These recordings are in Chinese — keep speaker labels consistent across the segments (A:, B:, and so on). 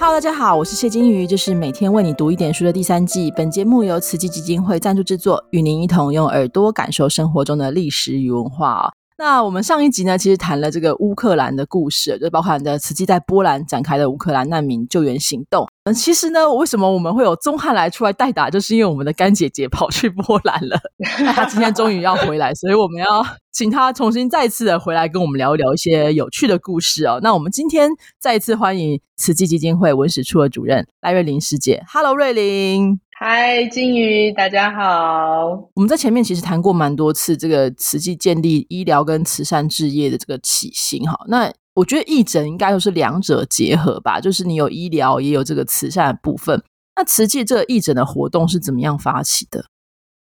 A: 哈喽大家好，我是谢金鱼，这是每天为你读一点书的第三季。本节目由慈济基金会赞助制作，与您一同用耳朵感受生活中的历史与文化。那我们上一集呢，其实谈了这个乌克兰的故事，就包含着慈济在波兰展开的乌克兰难民救援行动。嗯，其实呢，为什么我们会有钟汉来出来代打，就是因为我们的干姐姐跑去波兰了，她今天终于要回来，所以我们要请她重新再次的回来跟我们聊一聊一些有趣的故事哦。那我们今天再一次欢迎慈济基金会文史处的主任赖瑞玲师姐，Hello，瑞玲。
B: 嗨，金鱼，大家好。
A: 我们在前面其实谈过蛮多次这个慈济建立医疗跟慈善置业的这个起心哈。那我觉得义诊应该都是两者结合吧，就是你有医疗也有这个慈善的部分。那慈济这个义诊的活动是怎么样发起的？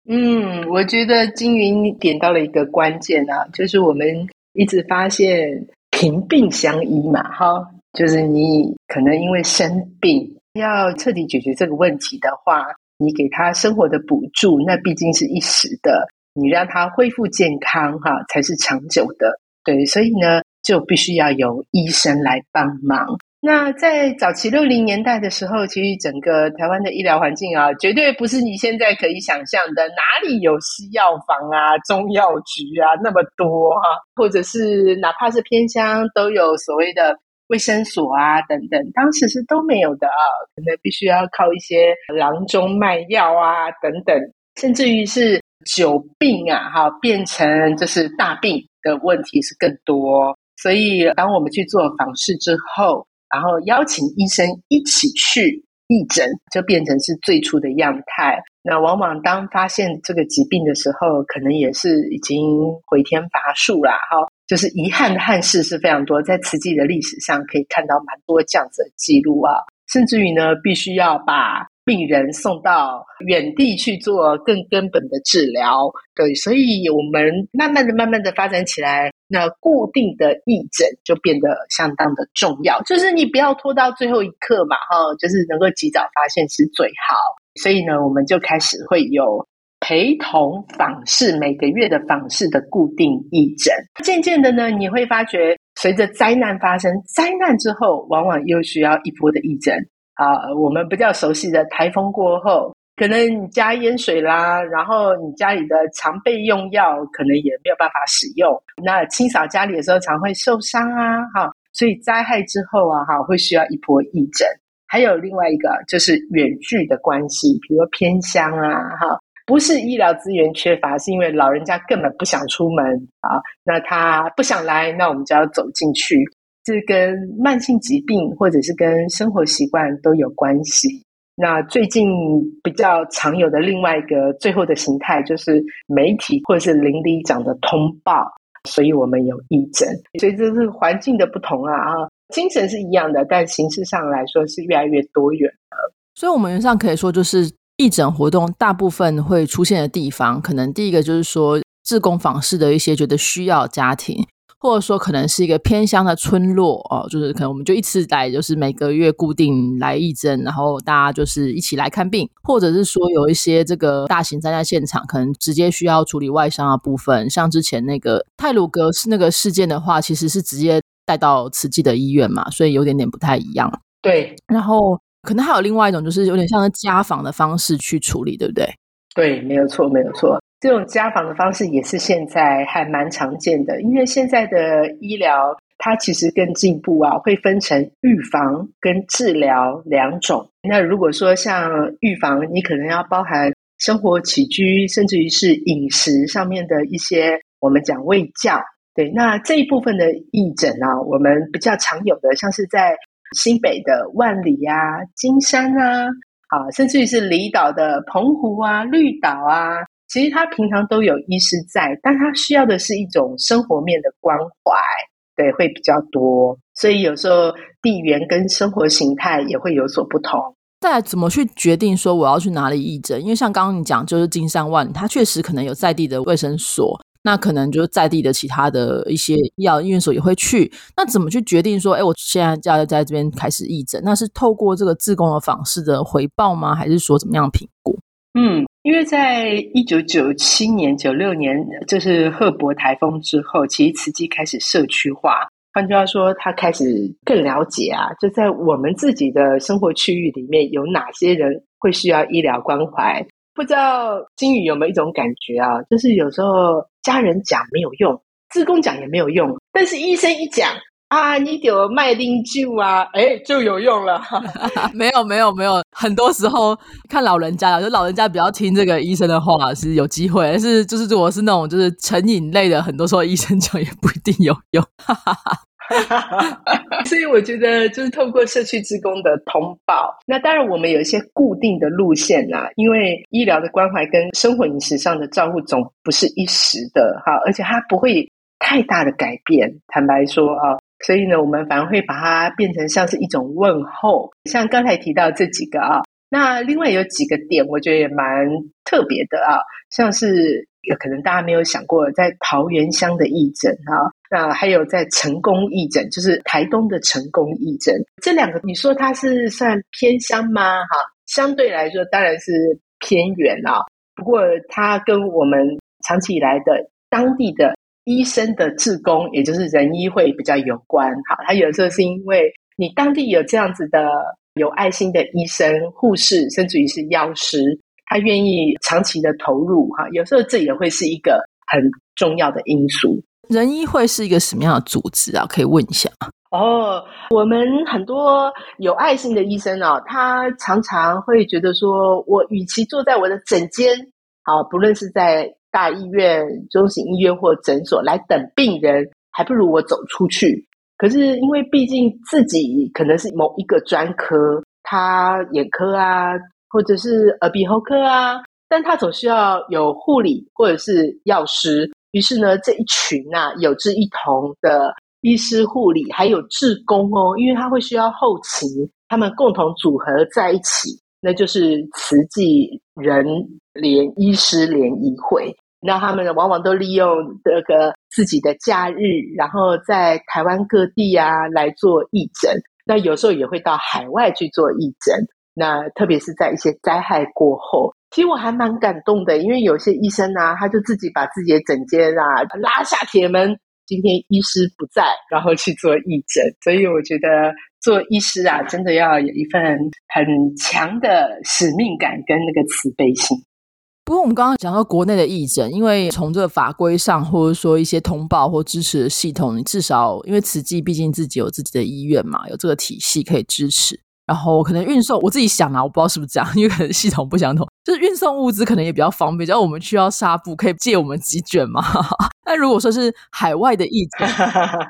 B: 嗯，我觉得金云你点到了一个关键啊，就是我们一直发现贫病相依嘛，哈，就是你可能因为生病。要彻底解决这个问题的话，你给他生活的补助，那毕竟是一时的；你让他恢复健康，哈，才是长久的。对，所以呢，就必须要有医生来帮忙。那在早期六零年代的时候，其实整个台湾的医疗环境啊，绝对不是你现在可以想象的，哪里有西药房啊、中药局啊那么多哈，或者是哪怕是偏乡，都有所谓的。卫生所啊，等等，当时是都没有的啊，可能必须要靠一些郎中卖药啊，等等，甚至于是久病啊，哈，变成就是大病的问题是更多。所以，当我们去做访视之后，然后邀请医生一起去义诊，就变成是最初的样态。那往往当发现这个疾病的时候，可能也是已经回天乏术啦，哈。就是遗憾的憾事是非常多，在慈济的历史上可以看到蛮多这样子的记录啊，甚至于呢，必须要把病人送到远地去做更根本的治疗。对，所以我们慢慢的、慢慢的发展起来，那固定的义诊就变得相当的重要。就是你不要拖到最后一刻嘛，哈，就是能够及早发现是最好。所以呢，我们就开始会有。陪同访视每个月的访视的固定义诊，渐渐的呢，你会发觉，随着灾难发生，灾难之后，往往又需要一波的义诊啊。我们比较熟悉的台风过后，可能你加淹水啦，然后你家里的常备用药可能也没有办法使用。那清扫家里的时候，常会受伤啊，哈，所以灾害之后啊，哈，会需要一波义诊。还有另外一个就是远距的关系，比如说偏乡啊，哈。不是医疗资源缺乏，是因为老人家根本不想出门啊。那他不想来，那我们就要走进去。这跟慢性疾病或者是跟生活习惯都有关系。那最近比较常有的另外一个最后的形态，就是媒体或者是邻里长的通报。所以我们有义诊，所以这是环境的不同啊啊，精神是一样的，但形式上来说是越来越多元了。
A: 所以我们原上可以说就是。义诊活动大部分会出现的地方，可能第一个就是说，自工访视的一些觉得需要家庭，或者说可能是一个偏乡的村落哦，就是可能我们就一次来，就是每个月固定来义诊，然后大家就是一起来看病，或者是说有一些这个大型灾难现场，可能直接需要处理外伤的部分，像之前那个泰鲁格是那个事件的话，其实是直接带到慈济的医院嘛，所以有点点不太一样。
B: 对，
A: 然后。可能还有另外一种，就是有点像家访的方式去处理，对不对？
B: 对，没有错，没有错。这种家访的方式也是现在还蛮常见的，因为现在的医疗它其实更进步啊，会分成预防跟治疗两种。那如果说像预防，你可能要包含生活起居，甚至于是饮食上面的一些我们讲卫教。对，那这一部分的义诊啊，我们比较常有的，像是在。新北的万里啊、金山啊，啊，甚至于是离岛的澎湖啊、绿岛啊，其实他平常都有医师在，但他需要的是一种生活面的关怀，对，会比较多。所以有时候地缘跟生活形态也会有所不同。
A: 再怎么去决定说我要去哪里义诊？因为像刚刚你讲，就是金山万里，它确实可能有在地的卫生所。那可能就是在地的其他的一些医疗医院所也会去。那怎么去决定说，哎，我现在就要在这边开始义诊？那是透过这个自工的访视的回报吗？还是说怎么样评估？
B: 嗯，因为在一九九七年、九六年，就是赫伯台风之后，其实慈济开始社区化。换句话说，他开始更了解啊，就在我们自己的生活区域里面有哪些人会需要医疗关怀。不知道金宇有没有一种感觉啊？就是有时候家人讲没有用，自工讲也没有用，但是医生一讲。啊，你有麦丁酒啊，哎，就有用了。
A: 没有，没有，没有。很多时候看老人家，就老人家比较听这个医生的话是有机会，但是就是如果是那种就是成瘾类的，很多时候医生讲也不一定有用。
B: 所以我觉得就是透过社区职工的通报，那当然我们有一些固定的路线呐，因为医疗的关怀跟生活饮食上的照顾总不是一时的哈，而且它不会太大的改变。坦白说啊。所以呢，我们反而会把它变成像是一种问候，像刚才提到这几个啊，那另外有几个点，我觉得也蛮特别的啊，像是有可能大家没有想过，在桃园乡的义诊啊，那还有在成功义诊，就是台东的成功义诊，这两个你说它是算偏乡吗？哈，相对来说当然是偏远啊，不过它跟我们长期以来的当地的。医生的自工，也就是人医会比较有关。好，他有时候是因为你当地有这样子的有爱心的医生、护士，甚至于是药师，他愿意长期的投入。哈，有时候这也会是一个很重要的因素。
A: 人医会是一个什么样的组织啊？可以问一下
B: 哦，我们很多有爱心的医生啊，他常常会觉得说，我与其坐在我的诊间，好，不论是在。大医院、中型医院或诊所来等病人，还不如我走出去。可是因为毕竟自己可能是某一个专科，他眼科啊，或者是耳鼻喉科啊，但他总需要有护理或者是药师。于是呢，这一群啊有志一同的医师、护理还有志工哦，因为他会需要后勤，他们共同组合在一起。那就是慈济人联医师联谊会，那他们呢往往都利用这个自己的假日，然后在台湾各地啊来做义诊。那有时候也会到海外去做义诊。那特别是在一些灾害过后，其实我还蛮感动的，因为有些医生啊，他就自己把自己的诊间啊拉下铁门，今天医师不在，然后去做义诊。所以我觉得。做医师啊，真的要有一份很强的使命感跟那个慈悲心。
A: 不过我们刚刚讲到国内的义诊，因为从这个法规上，或者说一些通报或支持的系统，你至少因为慈济毕竟自己有自己的医院嘛，有这个体系可以支持。然后可能运送，我自己想啊，我不知道是不是这样，因为可能系统不相同，就是运送物资可能也比较方便。只要我们需要纱布，可以借我们几卷嘛。那如果说是海外的义诊，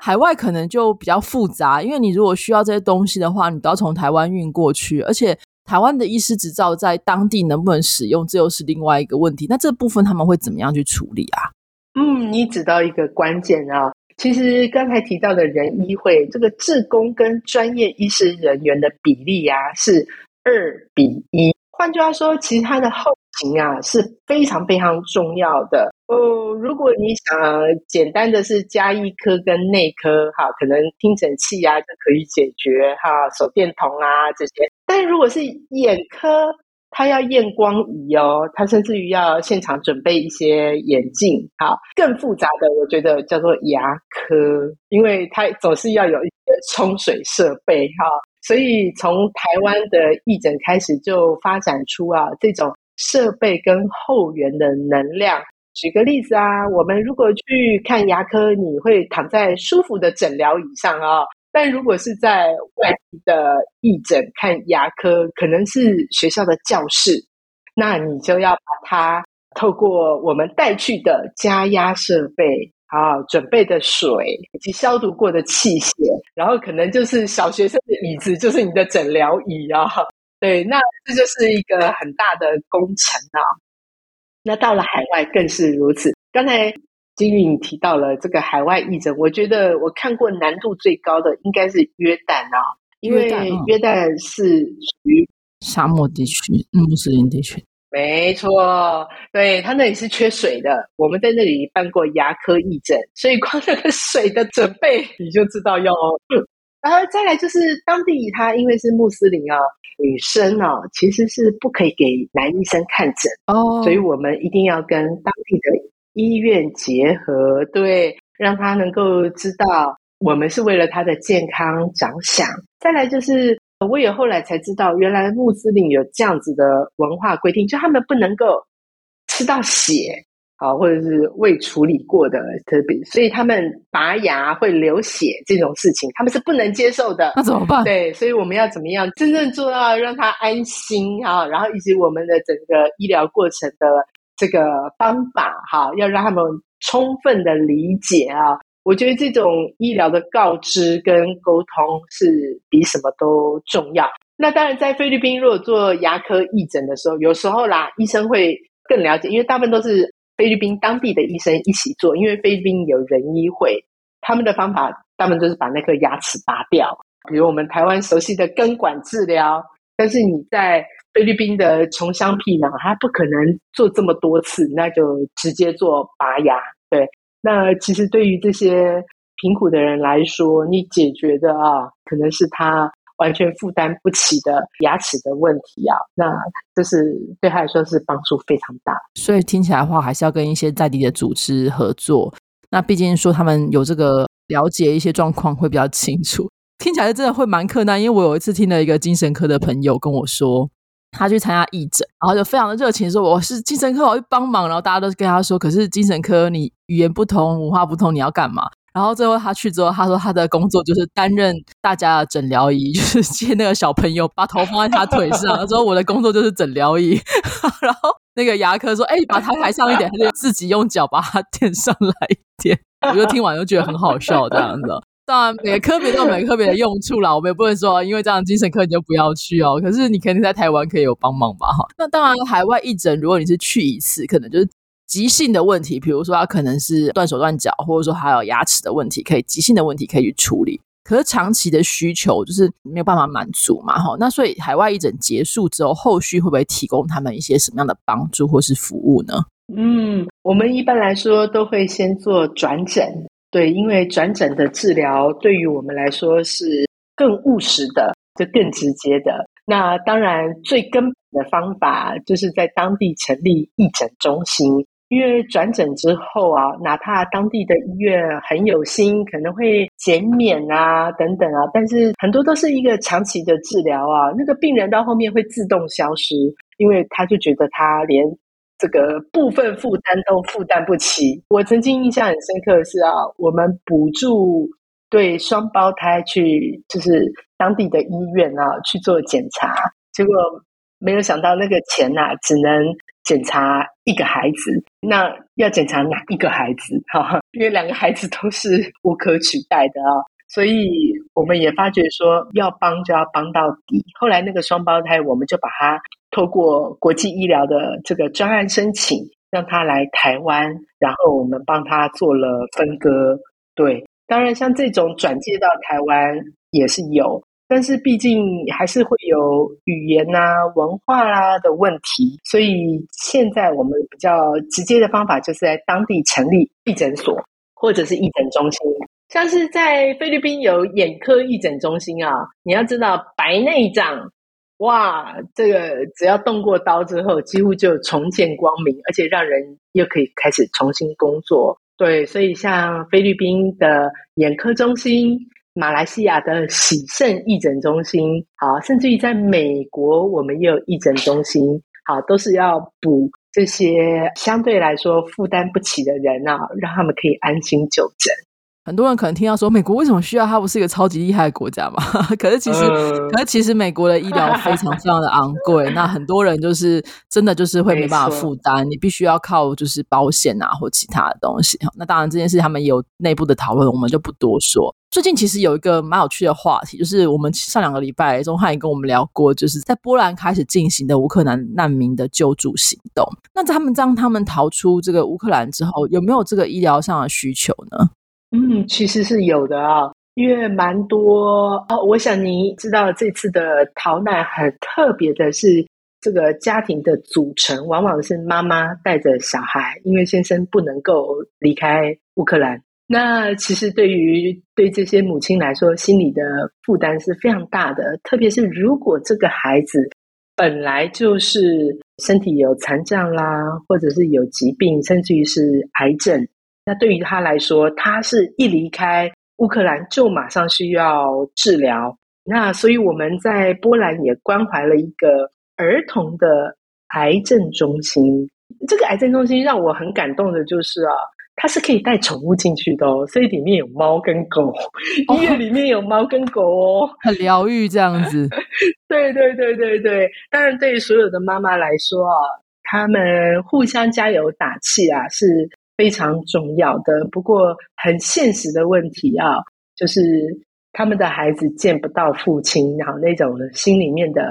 A: 海外可能就比较复杂，因为你如果需要这些东西的话，你都要从台湾运过去，而且台湾的医师执照在当地能不能使用，这又是另外一个问题。那这部分他们会怎么样去处理啊？
B: 嗯，你指到一个关键啊。其实刚才提到的人医会，这个志工跟专业医师人员的比例啊是二比一。换句话说，其实它的后勤啊是非常非常重要的哦。如果你想简单的是加一科跟内科，哈，可能听诊器啊就可以解决哈，手电筒啊这些。但如果是眼科，他要验光仪哦，他甚至于要现场准备一些眼镜，好，更复杂的我觉得叫做牙科，因为他总是要有一些冲水设备哈，所以从台湾的义诊开始就发展出啊这种设备跟后援的能量。举个例子啊，我们如果去看牙科，你会躺在舒服的诊疗椅上啊。但如果是在外地的义诊看牙科，可能是学校的教室，那你就要把它透过我们带去的加压设备啊，准备的水以及消毒过的器械，然后可能就是小学生的椅子，就是你的诊疗椅啊。对，那这就是一个很大的工程啊。那到了海外更是如此。刚才。金玉，你提到了这个海外义诊，我觉得我看过难度最高的应该是约旦啊，因为约旦是属于
A: 沙漠地区、穆斯林地区。
B: 没错，对他那里是缺水的。我们在那里办过牙科义诊，所以光那个水的准备你就知道要。然后再来就是当地他因为是穆斯林啊，女生啊其实是不可以给男医生看诊哦，所以我们一定要跟当地的。医院结合，对，让他能够知道我们是为了他的健康着想。再来就是，我也后来才知道，原来穆斯林有这样子的文化规定，就他们不能够吃到血。啊，或者是未处理过的，特别，所以他们拔牙会流血这种事情，他们是不能接受的。
A: 那怎么办？
B: 对，所以我们要怎么样真正做到让他安心啊？然后以及我们的整个医疗过程的这个方法，哈，要让他们充分的理解啊。我觉得这种医疗的告知跟沟通是比什么都重要。那当然，在菲律宾如果做牙科义诊的时候，有时候啦，医生会更了解，因为大部分都是。菲律宾当地的医生一起做，因为菲律宾有人医会，他们的方法大部分就是把那颗牙齿拔掉，比如我们台湾熟悉的根管治疗。但是你在菲律宾的穷乡僻壤，他不可能做这么多次，那就直接做拔牙。对，那其实对于这些贫苦的人来说，你解决的啊，可能是他。完全负担不起的牙齿的问题啊，那这是对他来说是帮助非常大。
A: 所以听起来的话，还是要跟一些在地的组织合作。那毕竟说他们有这个了解一些状况会比较清楚。听起来真的会蛮困难，因为我有一次听了一个精神科的朋友跟我说，他去参加义诊，然后就非常的热情说我是精神科，我去帮忙。然后大家都跟他说，可是精神科你语言不通，文化不通，你要干嘛？然后最后他去之后，他说他的工作就是担任 大家的诊疗仪，就是接那个小朋友把头放在他腿上。他说我的工作就是诊疗仪。然后那个牙科说：“哎，把它抬上一点。”他就自己用脚把它垫上来一点。我就听完就觉得很好笑这样子。当然每个科别都有每个科别的用处啦，我们也不能说因为这样精神科你就不要去哦。可是你肯定在台湾可以有帮忙吧？哈，那当然海外义诊，如果你是去一次，可能就是。急性的问题，比如说他可能是断手断脚，或者说还有牙齿的问题，可以急性的问题可以去处理。可是长期的需求就是没有办法满足嘛，哈。那所以海外义诊结束之后，后续会不会提供他们一些什么样的帮助或是服务呢？
B: 嗯，我们一般来说都会先做转诊，对，因为转诊的治疗对于我们来说是更务实的，就更直接的。那当然最根本的方法就是在当地成立义诊中心。因为转诊之后啊，哪怕当地的医院很有心，可能会减免啊等等啊，但是很多都是一个长期的治疗啊，那个病人到后面会自动消失，因为他就觉得他连这个部分负担都负担不起。我曾经印象很深刻的是啊，我们补助对双胞胎去就是当地的医院啊去做检查，结果没有想到那个钱呐，只能。检查一个孩子，那要检查哪一个孩子？哈，因为两个孩子都是无可取代的啊，所以我们也发觉说，要帮就要帮到底。后来那个双胞胎，我们就把他透过国际医疗的这个专案申请，让他来台湾，然后我们帮他做了分割。对，当然像这种转介到台湾也是有。但是毕竟还是会有语言啊、文化啦的问题，所以现在我们比较直接的方法就是在当地成立义诊所或者是义诊中心。像是在菲律宾有眼科义诊中心啊，你要知道白内障，哇，这个只要动过刀之后，几乎就重见光明，而且让人又可以开始重新工作。对，所以像菲律宾的眼科中心。马来西亚的喜盛义诊中心，好，甚至于在美国，我们也有义诊中心，好，都是要补这些相对来说负担不起的人啊，让他们可以安心就诊。
A: 很多人可能听到说，美国为什么需要它？不是一个超级厉害的国家嘛？可是其实，可是其实美国的医疗非常非常的昂贵，那很多人就是真的就是会没办法负担，你必须要靠就是保险啊或其他的东西。那当然这件事他们有内部的讨论，我们就不多说。最近其实有一个蛮有趣的话题，就是我们上两个礼拜钟汉也跟我们聊过，就是在波兰开始进行的乌克兰难民的救助行动。那他们当他们逃出这个乌克兰之后，有没有这个医疗上的需求呢？
B: 嗯，其实是有的啊，因为蛮多哦。我想你知道，这次的逃难很特别的是，这个家庭的组成往往是妈妈带着小孩，因为先生不能够离开乌克兰。那其实对于对这些母亲来说，心理的负担是非常大的。特别是如果这个孩子本来就是身体有残障啦，或者是有疾病，甚至于是癌症。那对于他来说，他是一离开乌克兰就马上需要治疗。那所以我们在波兰也关怀了一个儿童的癌症中心。这个癌症中心让我很感动的就是啊。它是可以带宠物进去的哦，所以里面有猫跟狗，医院里面有猫跟狗哦，
A: 很疗愈这样子。
B: 对对对对对，当然对于所有的妈妈来说啊，他们互相加油打气啊是非常重要的。不过很现实的问题啊，就是他们的孩子见不到父亲，然后那种心里面的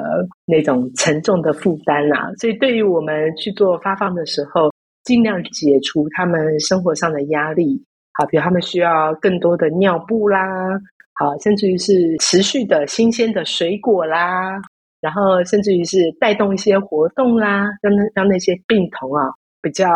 B: 那种沉重的负担啊，所以对于我们去做发放的时候。尽量解除他们生活上的压力，好，比如他们需要更多的尿布啦，好，甚至于是持续的新鲜的水果啦，然后甚至于是带动一些活动啦，让那让那些病童啊比较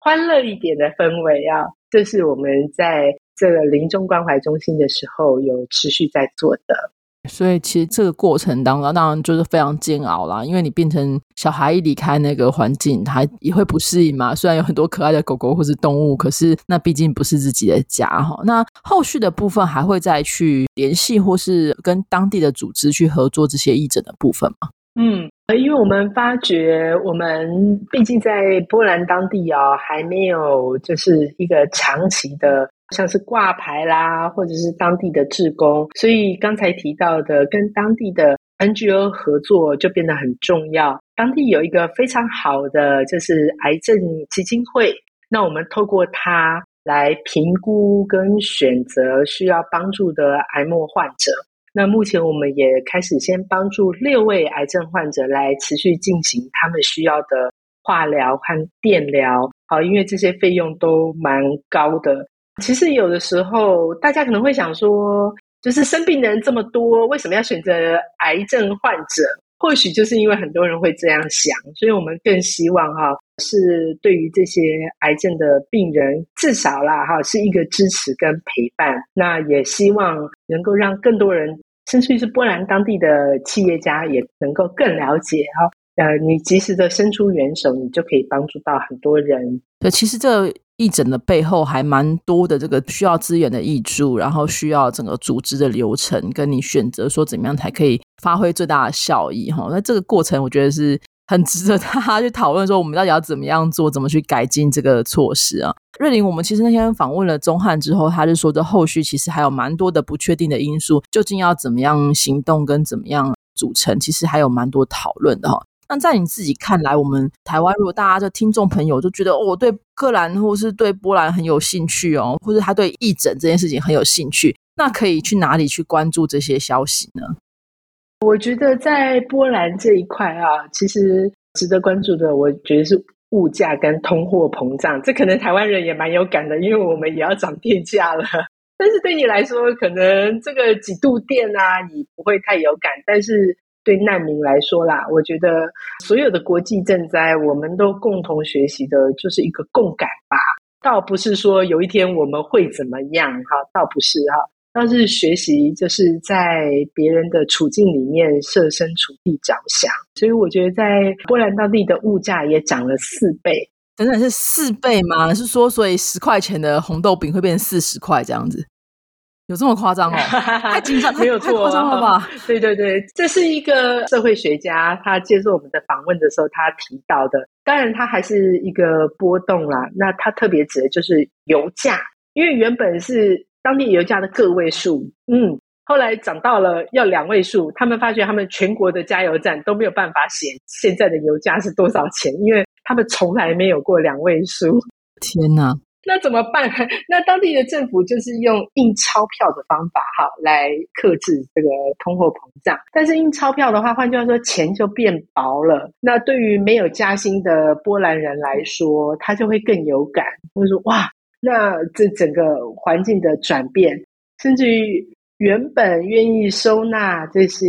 B: 欢乐一点的氛围啊，这是我们在这个临终关怀中心的时候有持续在做的。
A: 所以其实这个过程当中，当然就是非常煎熬啦。因为你变成小孩一离开那个环境，他也会不适应嘛。虽然有很多可爱的狗狗或是动物，可是那毕竟不是自己的家哈。那后续的部分还会再去联系，或是跟当地的组织去合作这些义诊的部分吗？
B: 嗯，因为我们发觉，我们毕竟在波兰当地啊，还没有就是一个长期的。像是挂牌啦，或者是当地的志工，所以刚才提到的跟当地的 NGO 合作就变得很重要。当地有一个非常好的就是癌症基金会，那我们透过它来评估跟选择需要帮助的癌末患者。那目前我们也开始先帮助六位癌症患者来持续进行他们需要的化疗和电疗。好，因为这些费用都蛮高的。其实有的时候，大家可能会想说，就是生病的人这么多，为什么要选择癌症患者？或许就是因为很多人会这样想，所以我们更希望哈，是对于这些癌症的病人，至少啦哈，是一个支持跟陪伴。那也希望能够让更多人，甚至于是波兰当地的企业家，也能够更了解哈。呃，你及时的伸出援手，你就可以帮助到很多人。
A: 对，其实这。义诊的背后还蛮多的，这个需要资源的益助，然后需要整个组织的流程，跟你选择说怎么样才可以发挥最大的效益哈。那这个过程我觉得是很值得大家去讨论，说我们到底要怎么样做，怎么去改进这个措施啊。瑞玲，我们其实那天访问了钟汉之后，他就说这后续其实还有蛮多的不确定的因素，究竟要怎么样行动跟怎么样组成，其实还有蛮多讨论的哈。那在你自己看来，我们台湾如果大家的听众朋友就觉得哦，对克兰或是对波兰很有兴趣哦，或者他对义诊这件事情很有兴趣，那可以去哪里去关注这些消息呢？
B: 我觉得在波兰这一块啊，其实值得关注的，我觉得是物价跟通货膨胀。这可能台湾人也蛮有感的，因为我们也要涨电价了。但是对你来说，可能这个几度电啊，你不会太有感，但是。对难民来说啦，我觉得所有的国际赈灾，我们都共同学习的就是一个共感吧。倒不是说有一天我们会怎么样哈，倒不是哈，倒是学习就是在别人的处境里面设身处地着想。所以我觉得在波兰当地的物价也涨了四倍，
A: 真的是四倍吗？是说所以十块钱的红豆饼会变成四十块这样子？有这么夸张哦？太紧张，
B: 没有错，
A: 夸张了吧？
B: 对对对，这是一个社会学家他接受我们的访问的时候他提到的。当然，它还是一个波动啦。那他特别指的就是油价，因为原本是当地油价的个位数，嗯，后来涨到了要两位数。他们发觉他们全国的加油站都没有办法写现在的油价是多少钱，因为他们从来没有过两位数。
A: 天哪！
B: 那怎么办？那当地的政府就是用印钞票的方法，哈，来克制这个通货膨胀。但是印钞票的话，换句话说，钱就变薄了。那对于没有加薪的波兰人来说，他就会更有感。会说哇，那这整个环境的转变，甚至于原本愿意收纳这些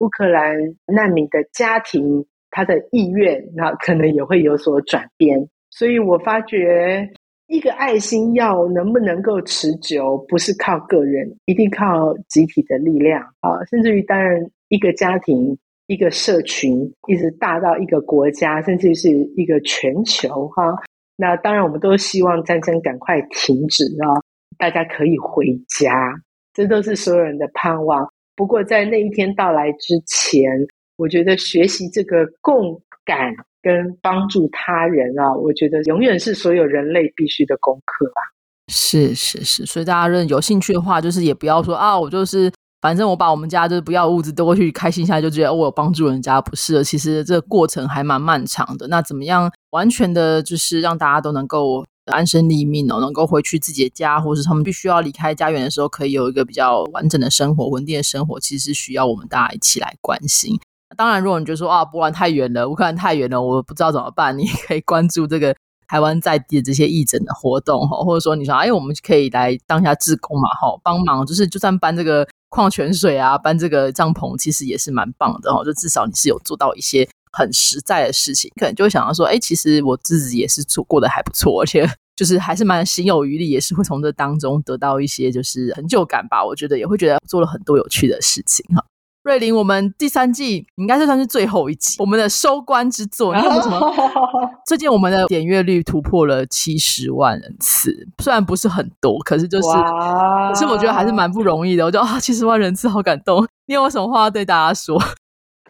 B: 乌克兰难民的家庭，他的意愿，那可能也会有所转变。所以我发觉。一个爱心要能不能够持久，不是靠个人，一定靠集体的力量啊！甚至于，当然，一个家庭、一个社群，一直大到一个国家，甚至是一个全球哈。那当然，我们都希望战争赶快停止啊！大家可以回家，这都是所有人的盼望。不过在那一天到来之前，我觉得学习这个共感跟帮助他人啊，我觉得永远是所有人类必须的功课吧。
A: 是是是，所以大家认有兴趣的话，就是也不要说啊，我就是反正我把我们家就是不要物质丢过去，开心一下就觉得我有帮助人家，不是的。其实这个过程还蛮漫长的。那怎么样完全的，就是让大家都能够安身立命哦，能够回去自己的家，或是他们必须要离开家园的时候，可以有一个比较完整的生活、稳定的生活，其实需要我们大家一起来关心。当然，如果你觉得说啊，波兰太远了，乌克兰太远了，我不知道怎么办，你 可以关注这个。台湾在地的这些义诊的活动哈，或者说你说哎，我们可以来当下志工嘛哈，帮忙就是就算搬这个矿泉水啊，搬这个帐篷，其实也是蛮棒的哈。就至少你是有做到一些很实在的事情，可能就会想到说，哎，其实我自己也是做过得还不错，而且 就是还是蛮心有余力，也是会从这当中得到一些就是成就感吧。我觉得也会觉得做了很多有趣的事情哈。瑞玲，我们第三季应该是算是最后一集，我们的收官之作。你有什么？最近我们的点阅率突破了七十万人次，虽然不是很多，可是就是，可是我觉得还是蛮不容易的。我觉得啊，七十万人次好感动。你有什么话要对大家说？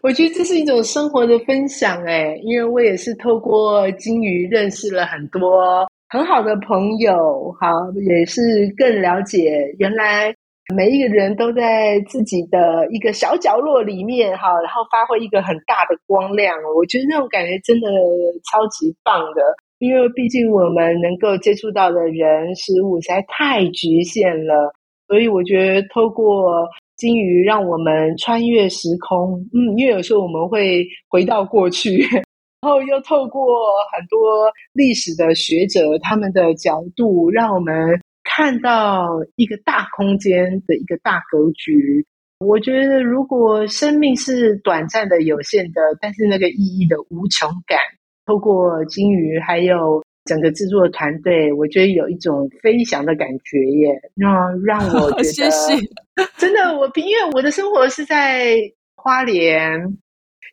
B: 我觉得这是一种生活的分享，哎，因为我也是透过金鱼认识了很多很好的朋友，好，也是更了解原来。每一个人都在自己的一个小角落里面，哈，然后发挥一个很大的光亮。我觉得那种感觉真的超级棒的，因为毕竟我们能够接触到的人事物实在太局限了。所以我觉得透过金鱼，让我们穿越时空，嗯，因为有时候我们会回到过去，然后又透过很多历史的学者他们的角度，让我们。看到一个大空间的一个大格局，我觉得如果生命是短暂的、有限的，但是那个意义的无穷感，透过金鱼还有整个制作团队，我觉得有一种飞翔的感觉耶，让让我觉得 真的我，因为我的生活是在花莲，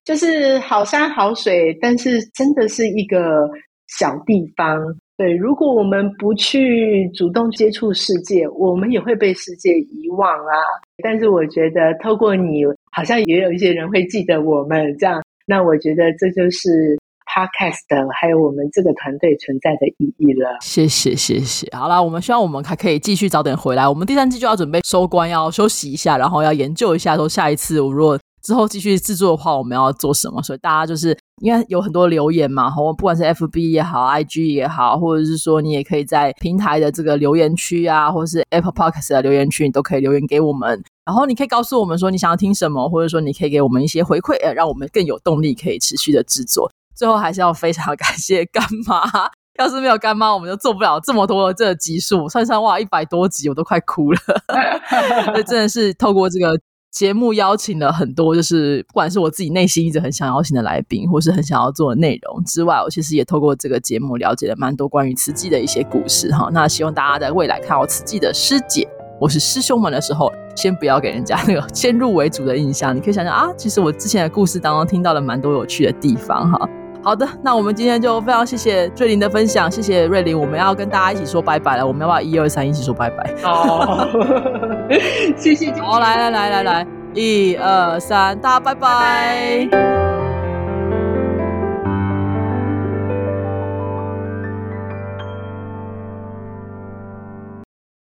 B: 就是好山好水，但是真的是一个小地方。对，如果我们不去主动接触世界，我们也会被世界遗忘啊。但是我觉得，透过你，好像也有一些人会记得我们这样。那我觉得这就是 Podcast 还有我们这个团队存在的意义了。
A: 谢谢，谢谢。好啦，我们希望我们还可以继续早点回来。我们第三季就要准备收官，要休息一下，然后要研究一下，说下一次我如果。之后继续制作的话，我们要做什么？所以大家就是因为有很多留言嘛，我不管是 F B 也好，I G 也好，或者是说你也可以在平台的这个留言区啊，或者是 Apple Podcast 的留言区，你都可以留言给我们。然后你可以告诉我们说你想要听什么，或者说你可以给我们一些回馈，呃，让我们更有动力可以持续的制作。最后还是要非常感谢干妈，要是没有干妈，我们就做不了这么多的这个集数。算算哇，一百多集我都快哭了，所以真的是透过这个。节目邀请了很多，就是不管是我自己内心一直很想邀请的来宾，或是很想要做的内容之外，我其实也透过这个节目了解了蛮多关于慈济的一些故事哈。那希望大家在未来看到慈济的师姐我是师兄们的时候，先不要给人家那个先入为主的印象，你可以想想啊，其实我之前的故事当中听到了蛮多有趣的地方哈。好的，那我们今天就非常谢谢瑞林的分享，谢谢瑞林，我们要跟大家一起说拜拜了，我们要不要一二三一起说拜拜？
B: 好，谢谢。
A: 好，来来来来来，一二三，大家拜拜。